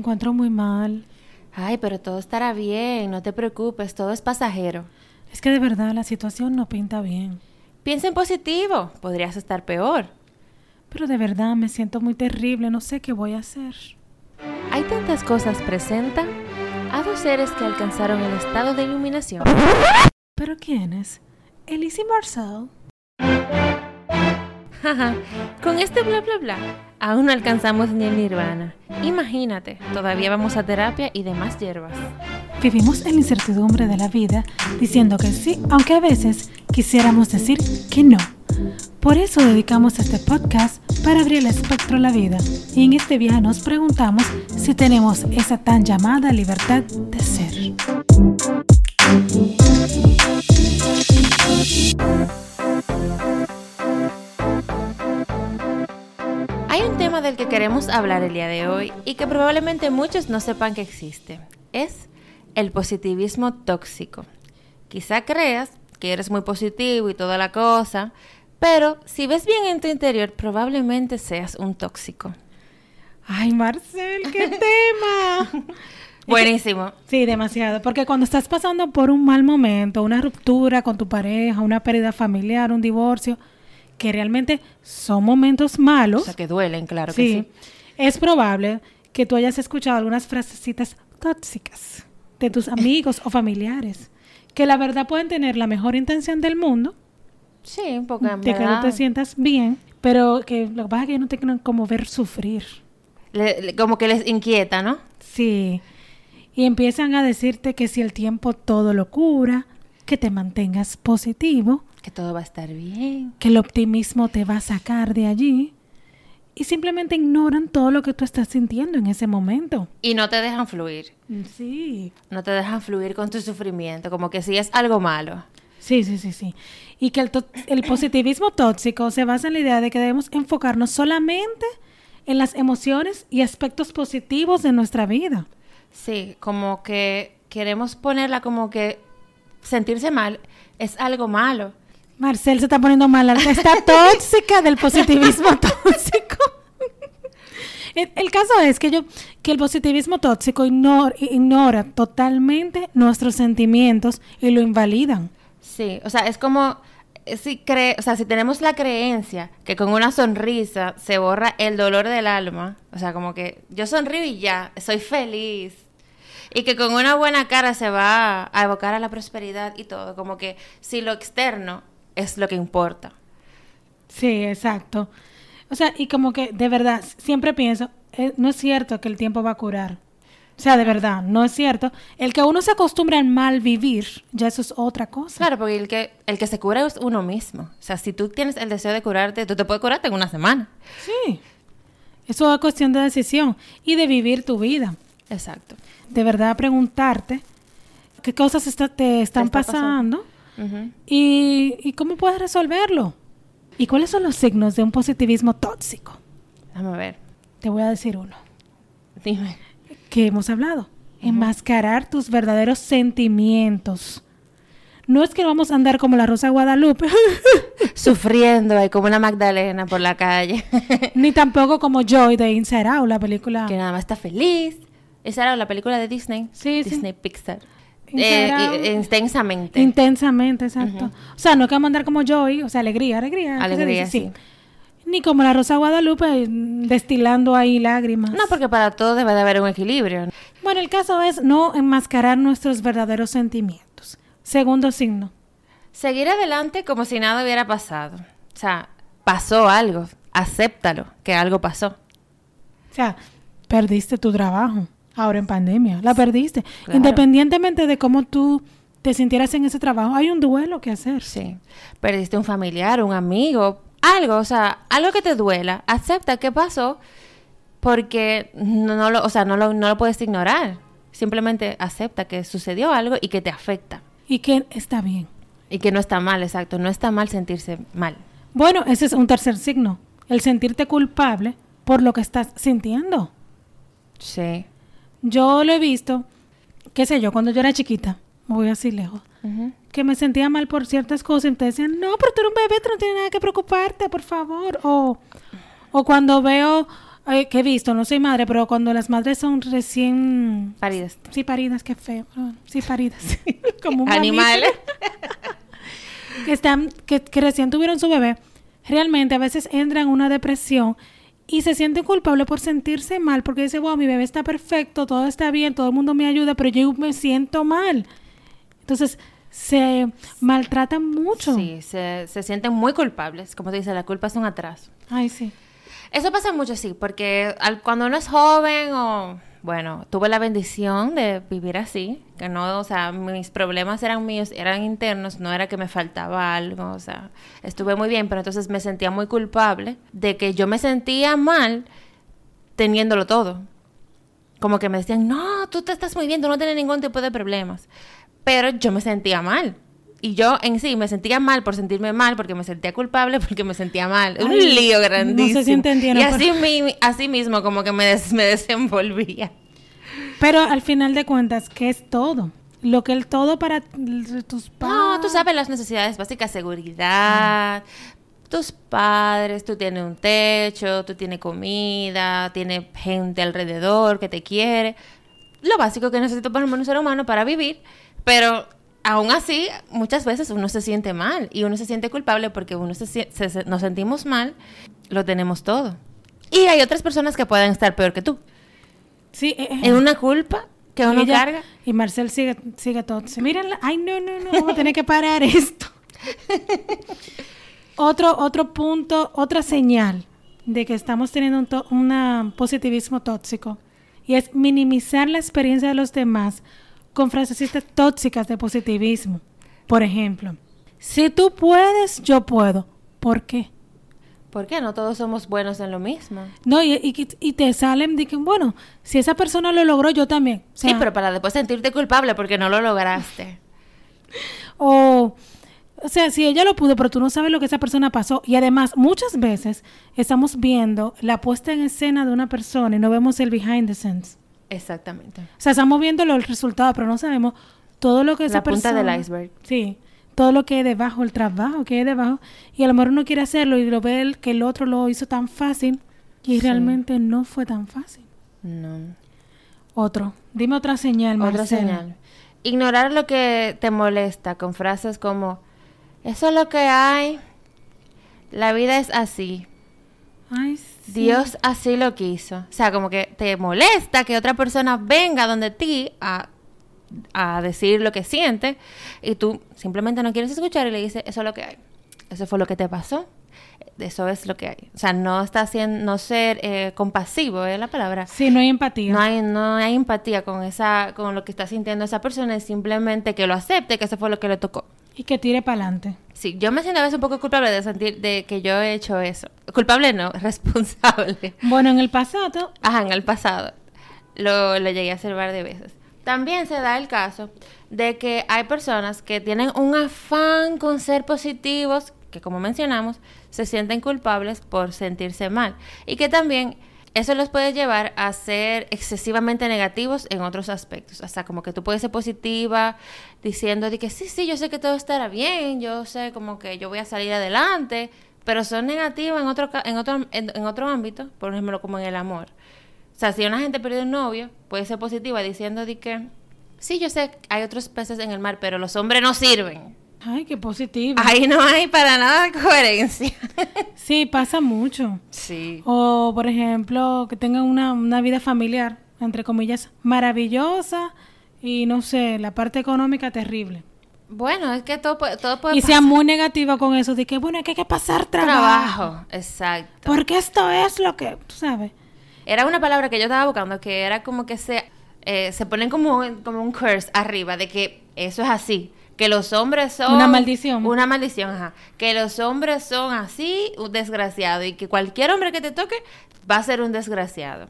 encuentro muy mal. Ay, pero todo estará bien, no te preocupes, todo es pasajero. Es que de verdad la situación no pinta bien. Piensa en positivo, podrías estar peor. Pero de verdad me siento muy terrible, no sé qué voy a hacer. Hay tantas cosas presenta a dos seres que alcanzaron el estado de iluminación. ¿Pero quiénes? Elise y Marcel. Con este bla bla bla, aún no alcanzamos ni el nirvana. Imagínate, todavía vamos a terapia y demás hierbas. Vivimos en la incertidumbre de la vida diciendo que sí, aunque a veces quisiéramos decir que no. Por eso dedicamos este podcast para abrir el espectro a la vida. Y en este viaje nos preguntamos si tenemos esa tan llamada libertad de ser. Hay un tema del que queremos hablar el día de hoy y que probablemente muchos no sepan que existe. Es el positivismo tóxico. Quizá creas que eres muy positivo y toda la cosa, pero si ves bien en tu interior, probablemente seas un tóxico. Ay, Marcel, qué tema. Buenísimo. Sí, demasiado. Porque cuando estás pasando por un mal momento, una ruptura con tu pareja, una pérdida familiar, un divorcio, que realmente son momentos malos. O sea, que duelen, claro que sí. Es probable que tú hayas escuchado algunas frasecitas tóxicas de tus amigos o familiares, que la verdad pueden tener la mejor intención del mundo. Sí, un poco en De que no te sientas bien, pero que lo que pasa es que no te quieren como ver sufrir. Le- le- como que les inquieta, ¿no? Sí. Y empiezan a decirte que si el tiempo todo lo cura, que te mantengas positivo, Que todo va a estar bien. que el optimismo te va a sacar de allí. Y simplemente ignoran todo lo que tú estás sintiendo en ese momento. Y no te dejan fluir. Sí. No te dejan fluir con tu sufrimiento, como que si es algo malo. Sí, sí, sí, sí. Y que el, to- el positivismo tóxico se basa en la idea de que debemos enfocarnos solamente en las emociones y aspectos positivos de nuestra vida. Sí, como que queremos ponerla como que sentirse mal es algo malo. Marcel se está poniendo mal. Está tóxica del positivismo tóxico. El, el caso es que yo que el positivismo tóxico ignor- ignora totalmente nuestros sentimientos y lo invalidan. Sí, o sea, es como eh, si cree, o sea, si tenemos la creencia que con una sonrisa se borra el dolor del alma, o sea, como que yo sonrío y ya, soy feliz. Y que con una buena cara se va a evocar a la prosperidad y todo, como que si lo externo es lo que importa. Sí, exacto. O sea, y como que de verdad, siempre pienso, eh, no es cierto que el tiempo va a curar. O sea, de verdad, no es cierto. El que uno se acostumbra al mal vivir, ya eso es otra cosa. Claro, porque el que, el que se cura es uno mismo. O sea, si tú tienes el deseo de curarte, tú te puedes curarte en una semana. Sí. Eso es cuestión de decisión y de vivir tu vida. Exacto. De verdad, preguntarte qué cosas está- te están está pasando? pasando Y, y cómo puedes resolverlo. ¿Y cuáles son los signos de un positivismo tóxico? Déjame ver. Te voy a decir uno. Dime. que hemos hablado. Enmascarar tus verdaderos sentimientos. No es que vamos a andar como la Rosa Guadalupe, Sufriendo ahí como una Magdalena por la calle. ni tampoco como Joy de Inside Out, la película. que nada más está feliz. Esa era la película de Disney. Sí, sí. Disney Pixar. Eh, i- intensamente. Intensamente, exacto. O sea, no que vamos a andar como Joy, o sea, alegría, alegría. ¿qué se Alegría, sí. Ni como la Rosa Guadalupe mm, destilando ahí lágrimas. no, porque para todo debe de haber un equilibrio. Bueno, el caso es no enmascarar nuestros verdaderos sentimientos. Segundo signo. Seguir adelante como si nada hubiera pasado. O sea, pasó algo. Acéptalo, que algo pasó. O sea, perdiste tu trabajo ahora en pandemia. La perdiste. Claro. Independientemente de cómo tú te sintieras en ese trabajo, hay un duelo que hacer. Sí. Perdiste un familiar, un amigo, algo, o sea, algo que te duela. Acepta qué pasó porque no, no lo, o sea, no lo, no lo puedes ignorar. Simplemente acepta que sucedió algo y que te afecta. Y que está bien. Y que no está mal, exacto. No está mal sentirse mal. Bueno, ese es un tercer signo. El sentirte culpable por lo que estás sintiendo. Sí. Yo lo he visto, qué sé yo, cuando yo era chiquita, me voy así lejos, que me sentía mal por ciertas cosas y te decían, no, pero tú eres un bebé, tú no tienes nada que preocuparte, por favor. O, o cuando veo eh, que he visto, no soy madre, pero cuando las madres son recién... Paridas. Sí, paridas, qué feo. Sí, paridas. Como un Animales. que están que, que recién tuvieron su bebé, realmente a veces entran en una depresión y se sienten culpables por sentirse mal porque dice, wow, mi bebé está perfecto, todo está bien, todo el mundo me ayuda, pero yo me siento mal. Entonces, se maltratan mucho. Sí, se, se sienten muy culpables. Como te dice, la culpa es un atraso. Ay, sí. Eso pasa mucho, sí, porque al- cuando uno es joven o, bueno, tuve la bendición de vivir así, que no, o sea, mis problemas eran míos, eran internos, no era que me faltaba algo, o sea, estuve muy bien, pero entonces me sentía muy culpable de que yo me sentía mal teniéndolo todo. Como que me decían, no, tú te estás muy bien, tú no tienes ningún tipo de problemas. Pero yo me sentía mal. Y yo en sí me sentía mal por sentirme mal, porque me sentía culpable, porque me sentía mal. Un lío no sé grandísimo. si entendieron, y así, mi- así mismo como que me, des- me desenvolvía. Pero al final de cuentas, ¿qué es todo? Lo que el todo para tus padres. No, tú sabes las necesidades básicas, seguridad, tus padres, tú tienes un techo, tú tienes comida, tienes gente alrededor que te quiere. Lo básico que necesita por lo menos un ser humano para vivir, pero aún así muchas veces uno se siente mal y uno se siente culpable porque uno se, se- se- nos sentimos mal, lo tenemos todo. Y hay otras personas que pueden estar peor que tú. Sí, eh, eh. En una culpa que uno Ella- carga. Y Marcel sigue, sigue todo. Se miren, la- ay, no, no, no, vamos a tener que parar esto. otro, otro punto, otra señal de que estamos teniendo un, to- una positivismo tóxico y es minimizar la experiencia de los demás con frasecitas tóxicas de positivismo. Por ejemplo, si tú puedes, yo puedo. ¿Por qué? ¿Por qué no todos somos buenos en lo mismo? No, y, y, y te salen que, bueno, si esa persona lo logró, yo también. O Sí, sea, pero para después sentirte culpable porque no lo lograste. O, o sea, si ella lo pudo, pero tú no sabes lo que esa persona pasó. Y además, muchas veces estamos viendo la puesta en escena de una persona y no vemos el behind the scenes. Exactamente. O sea, estamos viendo lo- el resultado, pero no sabemos todo lo que esa La punta persona... del iceberg. Sí, todo lo que hay debajo, el trabajo que hay debajo. Y a lo mejor uno quiere hacerlo y lo ve el- que el otro lo hizo tan fácil y Sí. realmente no fue tan fácil. No. Otro. Dime otra señal, Otra Marcela. señal. Ignorar lo que te molesta con frases como, eso es lo que hay, la vida es así, Ay, sí. Dios así lo quiso. O sea, como que te molesta que otra persona venga donde ti a, a decir lo que siente y tú simplemente no quieres escuchar y le dices, eso es lo que hay. Eso fue lo que te pasó. Eso es lo que hay. O sea, no está haciendo, no ser eh, compasivo es la palabra. Sí, no hay empatía. No hay, no hay empatía con esa, con lo que está sintiendo esa persona, es simplemente que lo acepte, que eso fue lo que le tocó. Y que tire para adelante. Sí, yo me siento a veces un poco culpable de sentir de que yo he hecho eso. Culpable no, responsable. Bueno, en el pasado, Ajá, en el pasado. Lo, lo llegué a hacer varias de veces. También se da el caso de que hay personas que tienen un afán con ser positivos, que como mencionamos, se sienten culpables por sentirse mal. Y que también eso los puede llevar a ser excesivamente negativos en otros aspectos. Hasta como que tú puedes ser positiva diciendo de que sí, sí, yo sé que todo estará bien, yo sé como que yo voy a salir adelante, pero son negativos en otro, en otro, en, en otro ámbito, por ejemplo, como en el amor. O sea, si una gente pierde un novio, puede ser positiva diciendo de que sí, yo sé que hay otros peces en el mar, pero los hombres no sirven. Ay, qué positivo. Ahí no hay para nada coherencia. Sí, pasa mucho. sí. O, por ejemplo, que tengan una, una vida familiar, entre comillas, maravillosa y, no sé, la parte económica terrible. Bueno, es que todo todo puede Y sea muy negativa con eso, de que, bueno, es que hay que pasar trabajo. trabajo. Exacto. Porque esto es lo que, tú sabes. Era una palabra que yo estaba buscando que era como que se, eh, se ponen como, como un curse arriba de que eso es así. Que los hombres son... Una maldición. Una maldición, ajá. Que los hombres son así, un desgraciado. Y que cualquier hombre que te toque va a ser un desgraciado.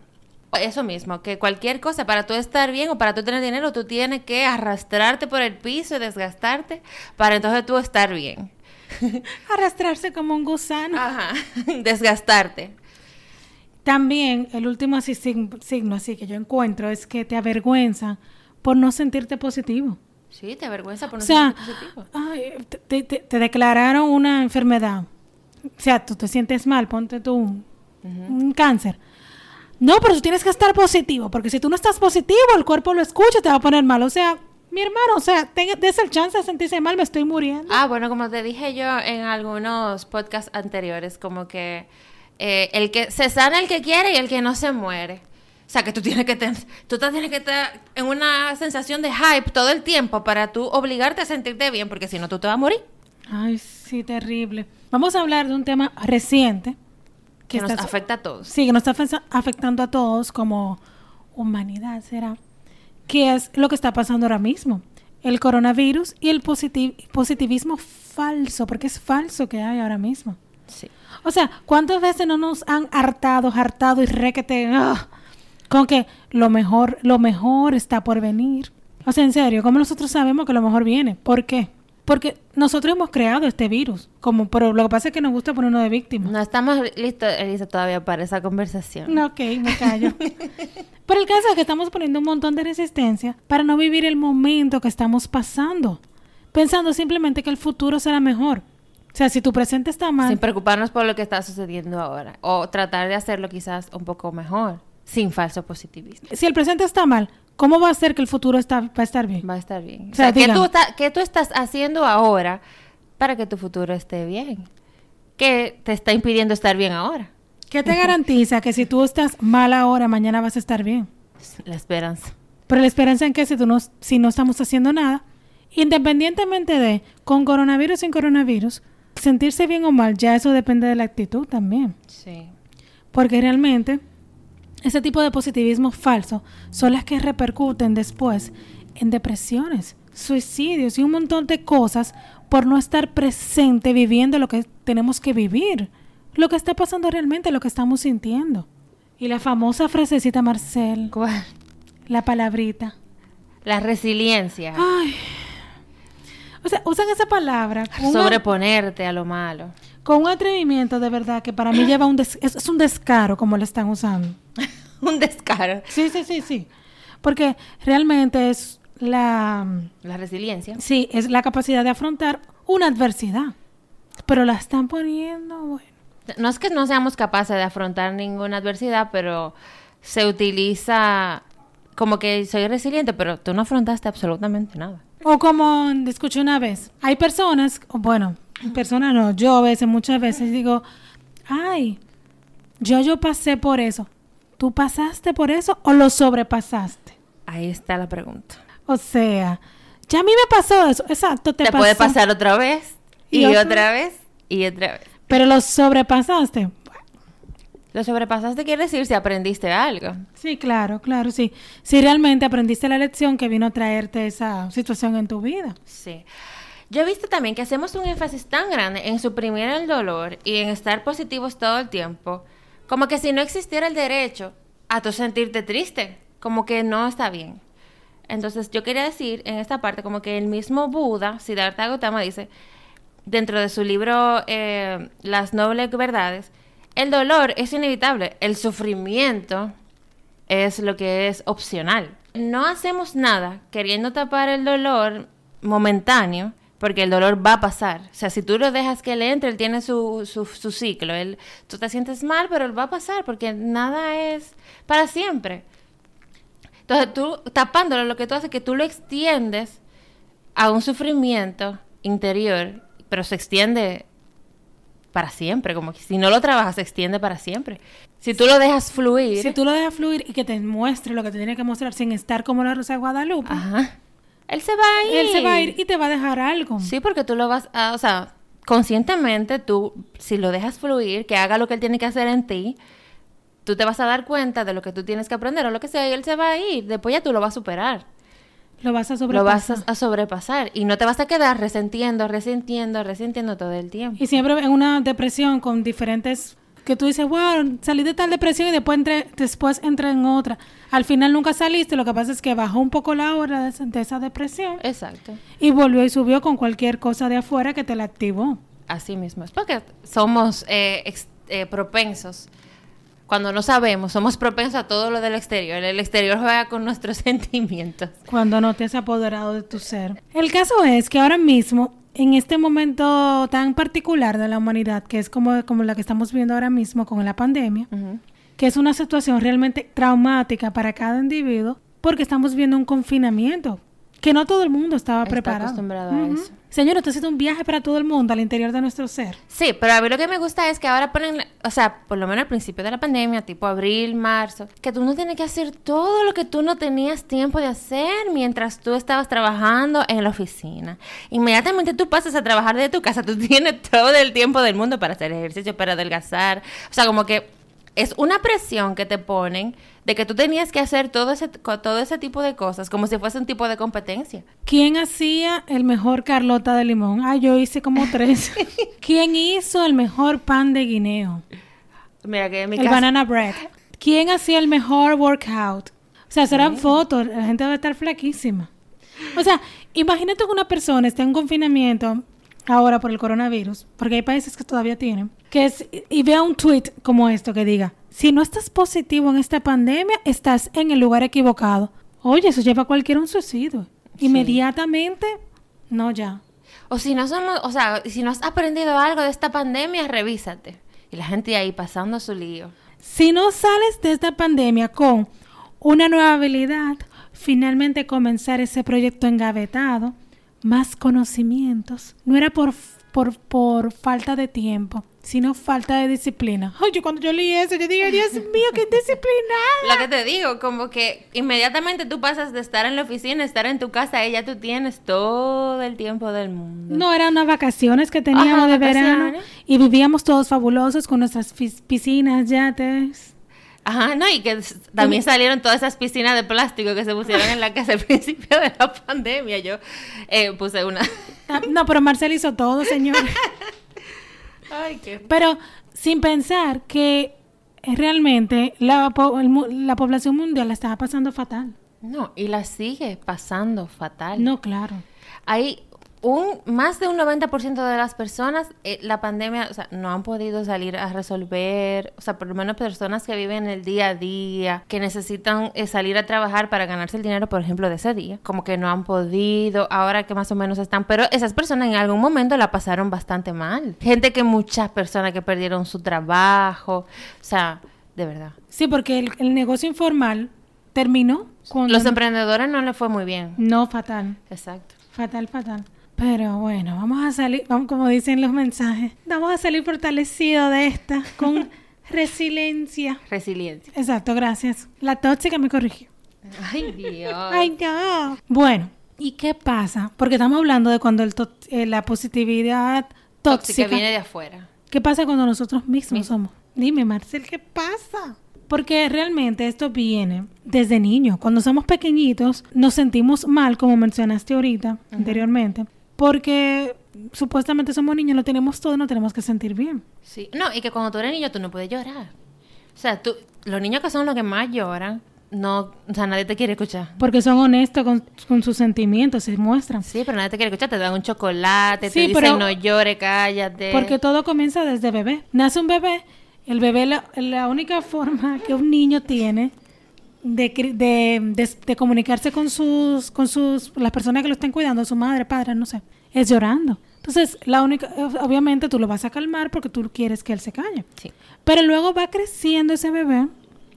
Eso mismo, que cualquier cosa, para tú estar bien o para tú tener dinero, tú tienes que arrastrarte por el piso y desgastarte para entonces tú estar bien. Arrastrarse como un gusano. Ajá, desgastarte. También el último así, sig- signo así que yo encuentro es que te avergüenza por no sentirte positivo. Sí, te avergüenza por no o sea, ser positivo. ay, te, te- te declararon una enfermedad. O sea, tú te sientes mal, ponte tú un, un cáncer. No, pero tú tienes que estar positivo, porque si tú no estás positivo, el cuerpo lo escucha y te va a poner mal. O sea, mi hermano, o sea, des el chance de sentirse mal, me estoy muriendo. Ah, bueno, como te dije yo en algunos podcasts anteriores, como que eh, el que se sana el que quiere y el que no se muere. O sea, que tú tienes que tú tienes que estar en una sensación de hype todo el tiempo para tú obligarte a sentirte bien, porque si no tú te vas a morir. Ay, sí, terrible. Vamos a hablar de un tema reciente que, nos afecta a todos. Sí, que nos está afectando a todos como humanidad, será qué es lo que está pasando ahora mismo. El coronavirus y el positivismo falso, porque es falso que hay ahora mismo. Sí. O sea, ¿cuántas veces no nos han hartado, hartado y requete ah, con que lo mejor, lo mejor está por venir? O sea, en serio, ¿cómo nosotros sabemos que lo mejor viene? ¿Por qué? Porque nosotros hemos creado este virus, como, pero lo que pasa es que nos gusta ponernos de víctima. No estamos listos, Elisa, todavía para esa conversación. No, ok, me callo. pero el caso es que estamos poniendo un montón de resistencia para no vivir el momento que estamos pasando, pensando simplemente que el futuro será mejor. O sea, si tu presente está mal... Sin preocuparnos por lo que está sucediendo ahora. O tratar de hacerlo quizás un poco mejor, sin falso positivismo. Si el presente está mal, ¿Cómo va a ser que el futuro está, va a estar bien? Va a estar bien. O sea, ¿qué, tú ¿qué tú estás haciendo ahora para que tu futuro esté bien? ¿Qué te está impidiendo estar bien ahora? ¿Qué te garantiza que si tú estás mal ahora, mañana vas a estar bien? La esperanza. Pero la esperanza en que si, tú no, si no estamos haciendo nada, independientemente de con coronavirus o sin coronavirus, sentirse bien o mal, ya eso depende de la actitud también. Sí. Porque realmente ese tipo de positivismo falso son las que repercuten después en depresiones, suicidios y un montón de cosas por no estar presente viviendo lo que tenemos que vivir, lo que está pasando realmente, lo que estamos sintiendo. Y la famosa frasecita Marcel. ¿Cuál? La palabrita. La resiliencia. Ay. O sea, usan esa palabra. Sobreponerte a lo malo. Con un atrevimiento de verdad que para mí lleva un es, un descaro como lo están usando. un descaro. Sí, sí, sí, sí. Porque realmente es la... La resiliencia. Sí, es la capacidad de afrontar una adversidad. Pero la están poniendo, bueno. No es que no seamos capaces de afrontar ninguna adversidad, pero se utiliza como que soy resiliente, pero tú no afrontaste absolutamente nada. O como escuché una vez, hay personas, bueno, personas no, yo a veces, muchas veces digo, ay, yo, yo pasé por eso. ¿Tú pasaste por eso o lo sobrepasaste? Ahí está la pregunta. O sea, ya a mí me pasó eso. Exacto, te, te puede pasar otra vez y, otra? vez y otra vez. Pero lo sobrepasaste. Lo sobrepasaste quiere decir si aprendiste algo. Sí, claro, claro, sí. Si realmente aprendiste la lección que vino a traerte esa situación en tu vida. Sí. Yo he visto también que hacemos un énfasis tan grande en suprimir el dolor y en estar positivos todo el tiempo como que si no existiera el derecho a tu sentirte triste, como que no está bien. Entonces yo quería decir en esta parte como que el mismo Buda, Siddhartha Gautama, dice, dentro de su libro eh, Las Nobles Verdades, el dolor es inevitable, el sufrimiento es lo que es opcional. No hacemos nada queriendo tapar el dolor momentáneo porque el dolor va a pasar. O sea, si tú lo dejas que él entre, él tiene su, su, su ciclo. Él, tú te sientes mal, pero él va a pasar porque nada es para siempre. Entonces tú tapándolo, lo que tú haces es que tú lo extiendes a un sufrimiento interior, pero se extiende para siempre, como que si no lo trabajas se extiende para siempre. Si tú lo dejas fluir. Si tú lo dejas fluir y que te muestre lo que te tiene que mostrar sin estar como la Rosa de Guadalupe. Ajá él se va a ir. Él se va a ir y te va a dejar algo. Sí, porque tú lo vas a, o sea, conscientemente tú, si lo dejas fluir, que haga lo que él tiene que hacer en ti, tú te vas a dar cuenta de lo que tú tienes que aprender o lo que sea y él se va a ir. Después ya tú lo vas a superar. Lo vas a sobrepasar. Lo vas a, sobrepasar y no te vas a quedar resentiendo, resintiendo, resintiendo todo el tiempo. Y siempre en una depresión con diferentes que tú dices, wow, salí de tal depresión y después entré, después entré en otra. Al final nunca saliste, lo que pasa es que bajó un poco la hora de, esa depresión. Exacto. Y volvió y subió con cualquier cosa de afuera que te la activó. Así mismo, es porque somos eh, eh, propensos. Cuando no sabemos, somos propensos a todo lo del exterior. El exterior juega con nuestros sentimientos. Cuando no te has apoderado de tu ser. El caso es que ahora mismo en este momento tan particular de la humanidad, que es como, como la que estamos viendo ahora mismo con la pandemia, que es una situación realmente traumática para cada individuo porque estamos viendo un confinamiento que no todo el mundo estaba Está preparado. acostumbrado a Ujú. eso. Señor, esto ha sido un viaje para todo el mundo al interior de nuestro ser. Sí, pero a mí lo que me gusta es que ahora ponen, o sea, por lo menos al principio de la pandemia, tipo abril, marzo, que tú no tienes que hacer todo lo que tú no tenías tiempo de hacer mientras tú estabas trabajando en la oficina. Inmediatamente tú pasas a trabajar de tu casa, tú tienes todo el tiempo del mundo para hacer ejercicio, para adelgazar. O sea, como que es una presión que te ponen de que tú tenías que hacer todo ese, todo ese tipo de cosas, como si fuese un tipo de competencia. ¿Quién hacía el mejor Carlota de limón? Ah, yo hice como tres. ¿Quién hizo el mejor pan de guineo? Mira que en mi el caso... banana bread. ¿Quién hacía el mejor workout? O sea, serán fotos, la gente debe estar flaquísima. O sea, imagínate que una persona esté en confinamiento ahora por el coronavirus, porque hay países que todavía tienen, que es, y vea un tweet como esto que diga, si no estás positivo en esta pandemia, estás en el lugar equivocado. Oye, eso lleva a cualquiera a un suicidio. Inmediatamente, no ya. O si no somos, o sea, si no has aprendido algo de esta pandemia, revísate. Y la gente ahí pasando su lío. Si no sales de esta pandemia con una nueva habilidad, finalmente comenzar ese proyecto engavetado, más conocimientos, no era por, por, por falta de tiempo, sino falta de disciplina. Ay, yo cuando yo leí eso, yo dije, Dios mío, qué disciplinada. Lo que te digo, como que inmediatamente tú pasas de estar en la oficina, estar en tu casa, y ya tú tienes todo el tiempo del mundo. No, eran unas vacaciones que teníamos Ajá, de verano vacaciones. y vivíamos todos fabulosos con nuestras piscinas, yates. Ajá, no, y que también salieron todas esas piscinas de plástico que se pusieron en la casa al principio de la pandemia. Yo eh, puse una. Ah, No, pero Marcel hizo todo, señor. Ay, qué. Pero sin pensar que eh, realmente la, po- la población mundial la estaba pasando fatal. No, y la sigue pasando fatal. No, claro. Hay un más de un 90% de las personas, eh, la pandemia, o sea, no han podido salir a resolver, o sea, por lo menos personas que viven el día a día, que necesitan eh, salir a trabajar para ganarse el dinero, por ejemplo, de ese día, como que no han podido, ahora que más o menos están, pero esas personas en algún momento la pasaron bastante mal. Gente que muchas personas que perdieron su trabajo, o sea, de verdad. Sí, porque el, el negocio informal terminó con... Los emprendedores no les fue muy bien. No, fatal. Exacto. Fatal, fatal. Pero bueno, vamos a salir, vamos, como dicen los mensajes, vamos a salir fortalecidos de esta con resiliencia. Resiliencia. Exacto, gracias. La tóxica me corrigió. Ay, Dios. Ay, no. Bueno, ¿y qué pasa? Porque estamos hablando de cuando el eh, la positividad tóxica. tóxica viene de afuera. ¿Qué pasa cuando nosotros mismos Mismo. somos? Dime, Marcel, ¿qué pasa? Porque realmente esto viene desde niños. Cuando somos pequeñitos nos sentimos mal, como mencionaste ahorita, anteriormente, porque supuestamente somos niños, lo tenemos todo, no tenemos que sentir bien. Sí. No, y que cuando tú eres niño tú no puedes llorar. O sea, tú, los niños que son los que más lloran, no, o sea, nadie te quiere escuchar. Porque son honestos con, con sus sentimientos, se muestran. Sí, pero nadie te quiere escuchar, te dan un chocolate, Sí, te pero- dicen no llore, cállate. Porque todo comienza desde bebé. Nace un bebé, el bebé la, la única forma que un niño tiene de, de, comunicarse con sus, con sus, las personas que lo están cuidando, su madre, padre, no sé, es llorando. Entonces, la única, obviamente tú lo vas a calmar porque tú quieres que él se calle. Sí. Pero luego va creciendo ese bebé,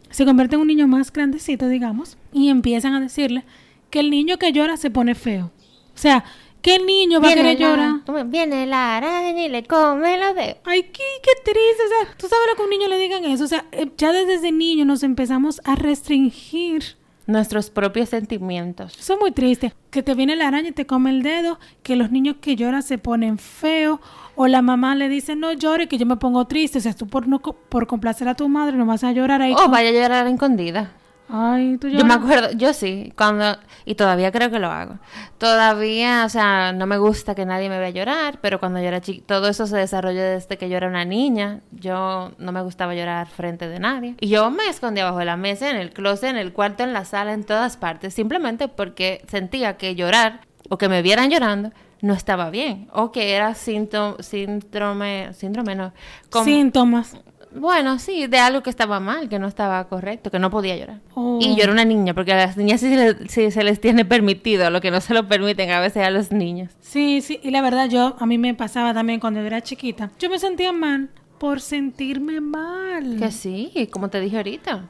se convierte en un niño más grandecito, digamos, y empiezan a decirle que el niño que llora se pone feo. O sea, que el niño va a querer llorar. Viene la araña y le come los dedos. Ay, qué, qué triste. O sea, tú sabes lo que a un niño le digan eso. O sea, eh, ya desde niño nos empezamos a restringir. Nuestros propios sentimientos. Eso es muy triste. Que te viene la araña y te come el dedo. Que los niños que lloran se ponen feos. O la mamá le dice, no llore, que yo me pongo triste. O sea, tú por, no, co- por complacer a tu madre no vas a llorar ahí. O con- Oh, vaya a llorar escondida. Ay, tú Yo me acuerdo, yo sí, cuando, y todavía creo que lo hago. Todavía, o sea, no me gusta que nadie me vea llorar, pero cuando yo era chiquita, todo eso se desarrolló desde que yo era una niña. Yo no me gustaba llorar frente de nadie. Y yo me escondía bajo la mesa, en el closet, en el cuarto, en la sala, en todas partes, simplemente porque sentía que llorar o que me vieran llorando no estaba bien. O que era síntoma, síndrome, síndrome no. como- Síntomas. Bueno, sí, de algo que estaba mal, que no estaba correcto, que no podía llorar. Oh. Y yo era una niña, porque a las niñas sí se, les, sí se les tiene permitido, lo que no se lo permiten a veces a los niños. Sí, sí. Y la verdad, yo, a mí me pasaba también cuando yo era chiquita. Yo me sentía mal por sentirme mal. Que sí, como te dije ahorita.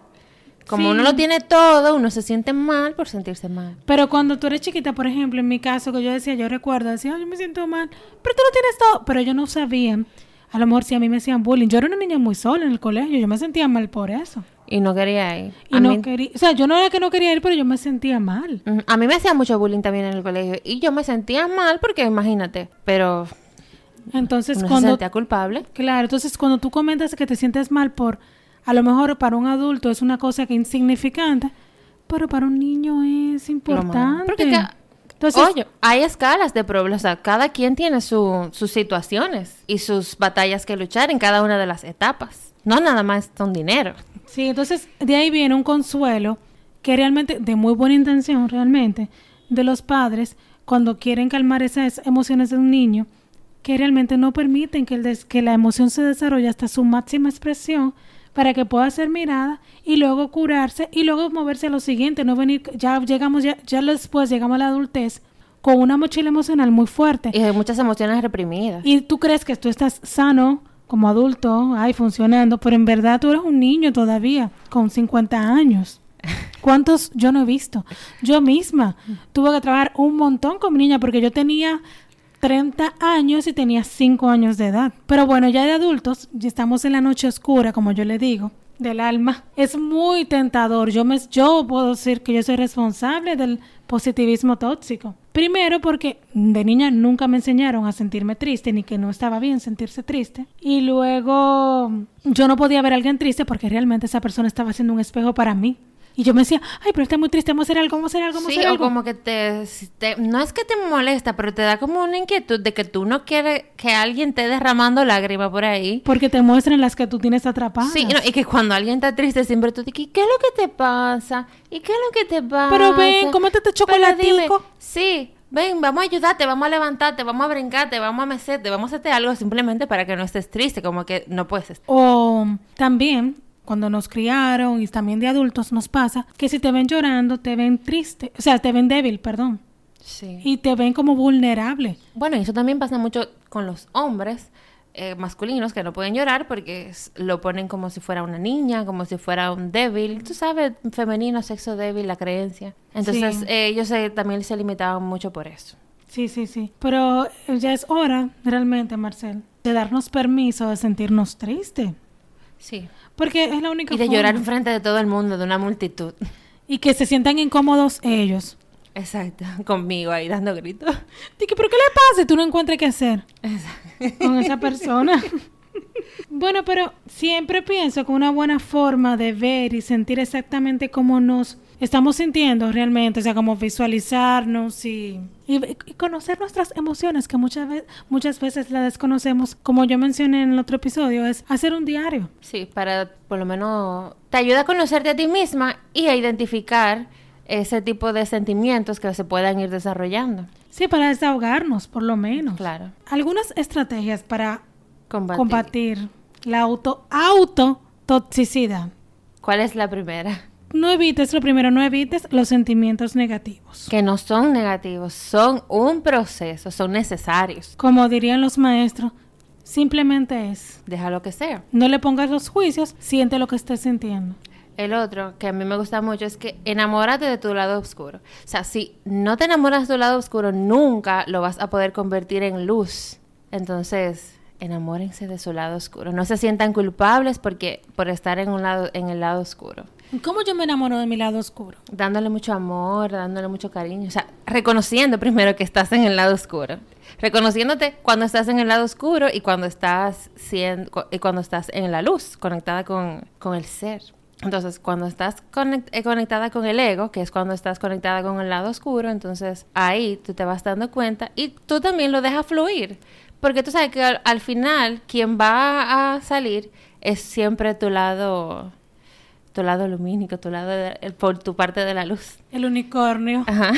Como Sí. uno lo tiene todo, uno se siente mal por sentirse mal. Pero cuando tú eres chiquita, por ejemplo, en mi caso, que yo decía, yo recuerdo, decía, "Ay, yo me siento mal, pero tú lo tienes todo. Pero yo no sabía, a lo mejor si a mí me hacían bullying. Yo era una niña muy sola en el colegio, yo me sentía mal por eso. Y no quería ir. Y a, no mí, quería, o sea, yo no era que no quería ir, pero yo me sentía mal. A mí me hacía mucho bullying también en el colegio. Y yo me sentía mal porque imagínate. Pero Entonces, uno se cuando sentía culpable. Claro, entonces cuando tú comentas que te sientes mal por, a lo mejor para un adulto es una cosa que insignificante, pero para un niño es importante. Porque entonces, Oye, hay escalas de problemas. O sea, cada quien tiene su- sus situaciones y sus batallas que luchar en cada una de las etapas. No nada más son dinero. sí, entonces de ahí viene un consuelo que realmente, de muy buena intención realmente, de los padres cuando quieren calmar esas emociones de un niño, que realmente no permiten que, el des- que la emoción se desarrolle hasta su máxima expresión para que pueda ser mirada y luego curarse y luego moverse a lo siguiente, no venir, ya llegamos, ya, ya después llegamos a la adultez con una mochila emocional muy fuerte. Y hay muchas emociones reprimidas. Y tú crees que tú estás sano como adulto, ay, funcionando, pero en verdad tú eres un niño todavía, con 50 años. ¿Cuántos yo no he visto? Yo misma tuve que trabajar un montón con mi niña porque yo tenía 30 años y tenía 5 años de edad. Pero bueno, ya de adultos, ya estamos en la noche oscura, como yo le digo, del alma. Es muy tentador. Yo, me, yo puedo decir que yo soy responsable del positivismo tóxico. Primero porque de niña nunca me enseñaron a sentirme triste ni que no estaba bien sentirse triste. Y luego yo no podía ver a alguien triste porque realmente esa persona estaba haciendo un espejo para mí. Y yo me decía, ay, pero está muy triste, vamos a hacer algo, vamos a hacer algo, vamos a Sí, hacer o algo. como que te, te- No es que te molesta, pero te da como una inquietud de que tú no quieres que alguien esté derramando lágrimas por ahí. Porque te muestran las que tú tienes atrapadas. Sí, no, y que cuando alguien está triste siempre tú dices, ¿qué es lo que te pasa? ¿Y qué es lo que te pasa? Pero ven, cómete este dime, chocolatico. sí, ven, vamos a ayudarte, vamos a levantarte, vamos a brincarte, vamos a mecerte, vamos a hacerte algo simplemente para que no estés triste, como que no puedes estar. O también, cuando nos criaron y también de adultos nos pasa que si te ven llorando, te ven triste, o sea, te ven débil, perdón, Sí. y te ven como vulnerable. Bueno, y eso también pasa mucho con los hombres eh, masculinos que no pueden llorar porque lo ponen como si fuera una niña, como si fuera un débil. Tú sabes, femenino, sexo débil, la creencia. Entonces, Sí. eh, ellos se- también se limitaban mucho por eso. Sí, sí, sí. Pero eh, ya es hora, realmente, Marcel, de darnos permiso de sentirnos tristes. Sí. Porque es la única Y de forma. llorar enfrente de todo el mundo, de una multitud. Y que se sientan incómodos ellos. Exacto, conmigo ahí dando gritos. Dije, ¿pero qué le pasa? Y tú no encuentras qué hacer con esa persona. bueno, pero siempre pienso que una buena forma de ver y sentir exactamente cómo nos estamos sintiendo realmente, o sea, como visualizarnos y, y- y conocer nuestras emociones, que muchas, ve- muchas veces las desconocemos, como yo mencioné en el otro episodio, es hacer un diario. Sí, para por lo menos te ayuda a conocerte a ti misma y a identificar ese tipo de sentimientos que se puedan ir desarrollando. Sí, para desahogarnos, por lo menos. Claro. Algunas estrategias para Combatir. combatir la auto autotoxicidad. ¿Cuál es la primera? No evites, lo primero, no evites los sentimientos negativos. Que no son negativos, son un proceso, son necesarios. Como dirían los maestros, simplemente es. Deja lo que sea. No le pongas los juicios, siente lo que estés sintiendo. El otro que a mí me gusta mucho es que enamórate de tu lado oscuro. O sea, si no te enamoras de tu lado oscuro, nunca lo vas a poder convertir en luz. Entonces, enamórense de su lado oscuro. No se sientan culpables porque por estar en un lado en el lado oscuro. ¿Cómo yo me enamoro de mi lado oscuro? Dándole mucho amor, dándole mucho cariño, o sea, reconociendo primero que estás en el lado oscuro. Reconociéndote cuando estás en el lado oscuro y cuando estás siendo, y cuando estás en la luz, conectada con, con el ser. Entonces, cuando estás eh, conectada con el ego, que es cuando estás conectada con el lado oscuro, entonces ahí tú te vas dando cuenta y tú también lo dejas fluir. Porque tú sabes que al final quien va a salir es siempre tu lado, tu lado lumínico, tu lado, de- el- por tu parte de la luz. El unicornio. Ajá.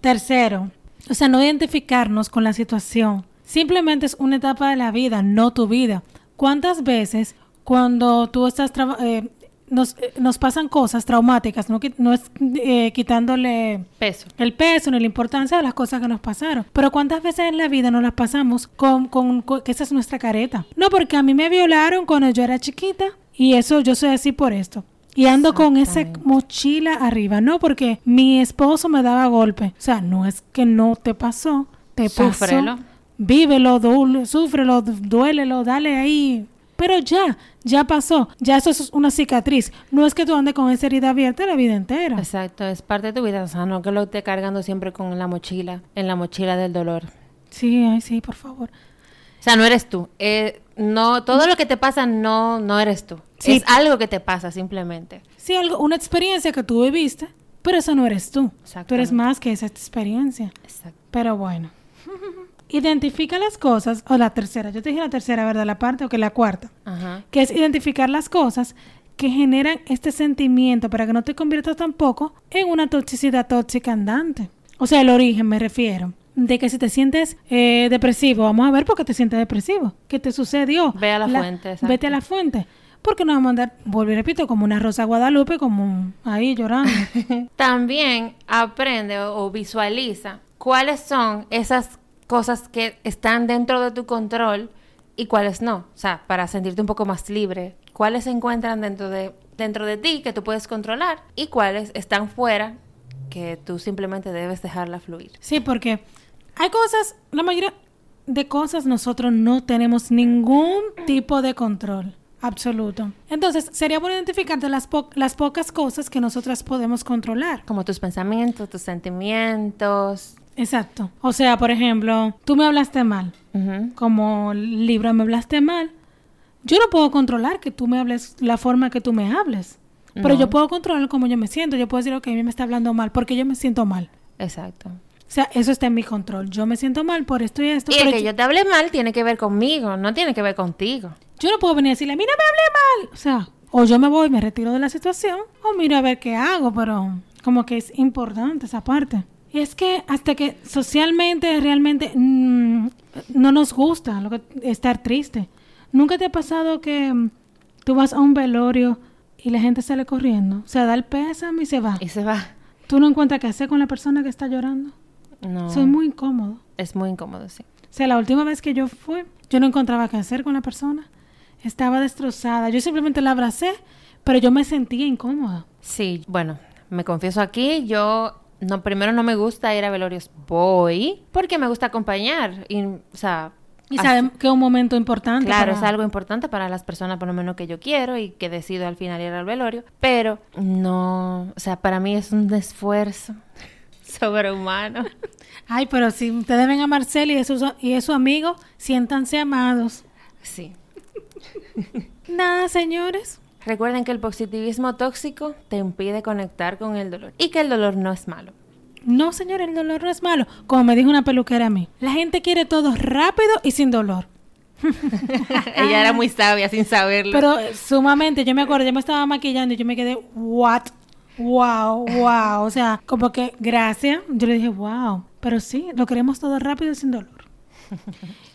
Tercero, o sea, no identificarnos con la situación. Simplemente es una etapa de la vida, no tu vida. ¿Cuántas veces cuando tú estás eh, nos, eh, nos pasan cosas traumáticas, no, no es eh, quitándole Peso. el peso ni la importancia de las cosas que nos pasaron. Pero ¿cuántas veces en la vida nos las pasamos con, con- con- que esa es nuestra careta? No, porque a mí me violaron cuando yo era chiquita y eso yo soy así por esto. Y ando con esa mochila arriba, no porque mi esposo me daba golpe. O sea, no es que no te pasó, te Súfrelo. pasó. Vívelo, du- súfrelo, du- duélelo, dale ahí. Pero ya, ya pasó. Ya eso es una cicatriz. No es que tú andes con esa herida abierta la vida entera. Exacto, es parte de tu vida. O sea, no que lo esté cargando siempre con la mochila, en la mochila del dolor. Sí, ay, sí, por favor. O sea, no eres tú. Eh, no, todo lo que te pasa no, no eres tú. Sí. Es algo que te pasa simplemente. Sí, algo, una experiencia que tú viviste, pero eso no eres tú. Tú eres más que esa experiencia. Exacto. Pero bueno. Identifica las cosas, o la tercera, yo te dije la tercera, ¿verdad? La parte o que la cuarta, Ajá. que es identificar las cosas que generan este sentimiento para que no te conviertas tampoco en una toxicidad tóxica andante. O sea, el origen me refiero. De que si te sientes eh, depresivo, vamos a ver por qué te sientes depresivo. ¿Qué te sucedió? Ve a la fuente, exacto. Vete a la fuente. Porque no vamos a andar, vuelvo y repito, como una rosa Guadalupe, como un- ahí llorando. También aprende o, o visualiza cuáles son esas cosas que están dentro de tu control y cuáles no. O sea, para sentirte un poco más libre. Cuáles se encuentran dentro de, dentro de ti que tú puedes controlar y cuáles están fuera que tú simplemente debes dejarla fluir. Sí, porque hay cosas, la mayoría de cosas nosotros no tenemos ningún tipo de control absoluto. Entonces, sería bueno identificarte las, po- las pocas cosas que nosotras podemos controlar. Como tus pensamientos, tus sentimientos. Exacto. O sea, por ejemplo, tú me hablaste mal, como Libra me hablaste mal. Yo no puedo controlar que tú me hables la forma que tú me hables. Pero No. yo puedo controlar cómo yo me siento. Yo puedo decir, ok, a mí me está hablando mal porque yo me siento mal. Exacto. O sea, eso está en mi control. Yo me siento mal por esto y esto. Y el que yo- yo te hable mal tiene que ver conmigo, no tiene que ver contigo. Yo no puedo venir a decirle, mira, me hablé mal. O sea, o yo me voy, me retiro de la situación, o miro a ver qué hago, pero como que es importante esa parte. Y es que hasta que socialmente realmente mm, no nos gusta lo que, estar triste. ¿Nunca te ha pasado que mm, tú vas a un velorio y la gente sale corriendo? O sea, da el pésame y se va. Y se va. ¿Tú no encuentras qué hacer con la persona que está llorando? No. Soy muy incómodo. Es muy incómodo, sí. O sea, la última vez que yo fui, yo no encontraba qué hacer con la persona. Estaba destrozada. Yo simplemente la abracé, pero yo me sentía incómoda. Sí, bueno, me confieso aquí, yo no primero no me gusta ir a velorios, voy porque me gusta acompañar y, o sea, Y sabemos que es un momento importante. Claro, para- es algo importante para las personas por lo menos que yo quiero y que decido al final ir al velorio, pero no, o sea, para mí es un esfuerzo sobrehumano. Ay, pero si ustedes ven a Marcel y es su, y es su amigo, siéntanse amados. Sí. Nada, señores. Recuerden que el positivismo tóxico te impide conectar con el dolor y que el dolor no es malo. No, señores, el dolor no es malo. Como me dijo una peluquera a mí. La gente quiere todo rápido y sin dolor. Ella era muy sabia sin saberlo. Pero eh, sumamente, yo me acuerdo, yo me estaba maquillando y yo me quedé, what? Wow, wow. O sea, como que gracias. Yo le dije, wow. Pero sí, lo queremos todo rápido y sin dolor.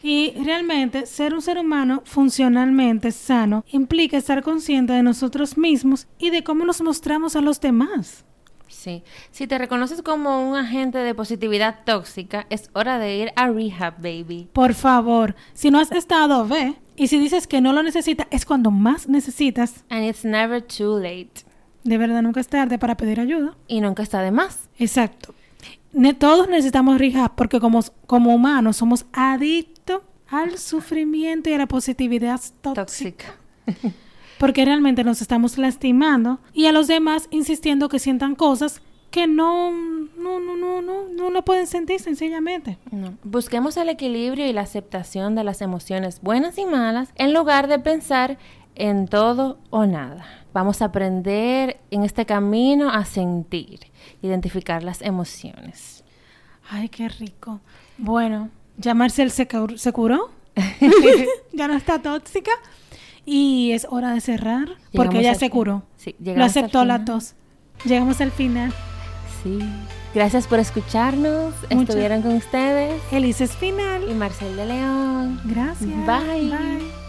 Y realmente ser un ser humano funcionalmente sano implica estar consciente de nosotros mismos y de cómo nos mostramos a los demás. Sí. Si te reconoces como un agente de positividad tóxica, es hora de ir a rehab, baby. Por favor, si no has estado, ve. Y si dices que no lo necesitas, es cuando más necesitas. And it's never too late. De verdad, nunca es tarde para pedir ayuda. Y nunca está de más. Exacto. Ne- todos necesitamos rehab porque como, como humanos somos adictos al sufrimiento y a la positividad tóxica. Tóxica. Porque realmente nos estamos lastimando y a los demás insistiendo que sientan cosas que no, no, no, no, no, no lo pueden sentir sencillamente. No. Busquemos el equilibrio y la aceptación de las emociones buenas y malas en lugar de pensar en todo o nada. Vamos a aprender en este camino a sentir, identificar las emociones. Ay, qué rico. Bueno, ya Marcel se, cur- se curó. ya no está tóxica. Y es hora de cerrar porque ella al se curó. Sí, Lo aceptó la tos. Llegamos al final. Sí. Gracias por escucharnos. Muchas- Estuvieron con ustedes Elise es final. y Marcel de León. Gracias. Bye. Bye.